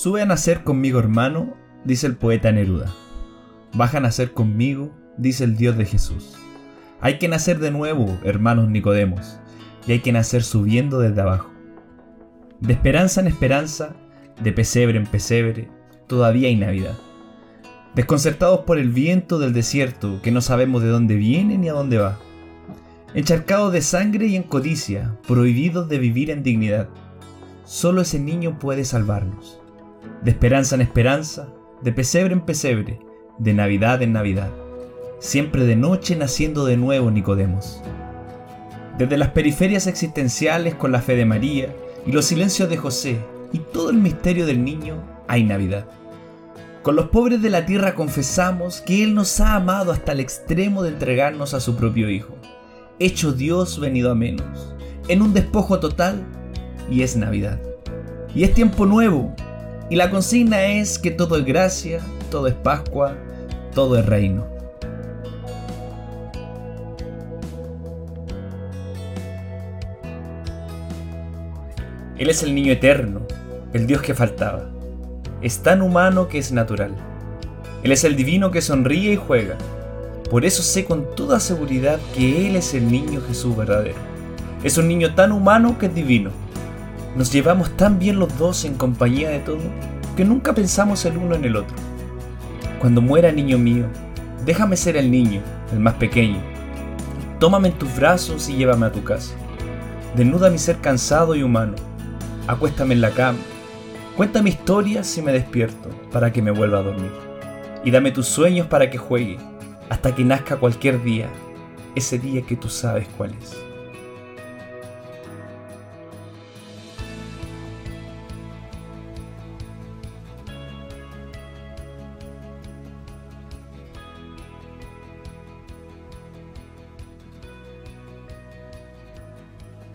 Sube a nacer conmigo, hermano, dice el poeta Neruda. Baja a nacer conmigo, dice el Dios de Jesús. Hay que nacer de nuevo, hermanos Nicodemos, y hay que nacer subiendo desde abajo. De esperanza en esperanza, de pesebre en pesebre, todavía hay Navidad. Desconcertados por el viento del desierto, que no sabemos de dónde viene ni a dónde va. Encharcados de sangre y en codicia, prohibidos de vivir en dignidad. Solo ese niño puede salvarnos. De esperanza en esperanza, de pesebre en pesebre, de Navidad en Navidad. Siempre de noche naciendo de nuevo Nicodemos. Desde las periferias existenciales con la fe de María y los silencios de José y todo el misterio del niño hay Navidad. Con los pobres de la tierra confesamos que Él nos ha amado hasta el extremo de entregarnos a su propio Hijo, hecho Dios venido a menos, en un despojo total, y es Navidad. Y es tiempo nuevo, y la consigna es que todo es gracia, todo es Pascua, todo es reino. Él es el niño eterno, el Dios que faltaba. Es tan humano que es natural. Él es el divino que sonríe y juega. Por eso sé con toda seguridad que Él es el niño Jesús verdadero. Es un niño tan humano que es divino. Nos llevamos tan bien los dos en compañía de todo que nunca pensamos el uno en el otro. Cuando muera niño mío, déjame ser el niño, el más pequeño. Tómame en tus brazos y llévame a tu casa. Desnuda mi ser cansado y humano acuéstame en la cama, cuéntame historias si me despierto para que me vuelva a dormir. Y dame tus sueños para que juegue, hasta que nazca cualquier día, ese día que tú sabes cuál es.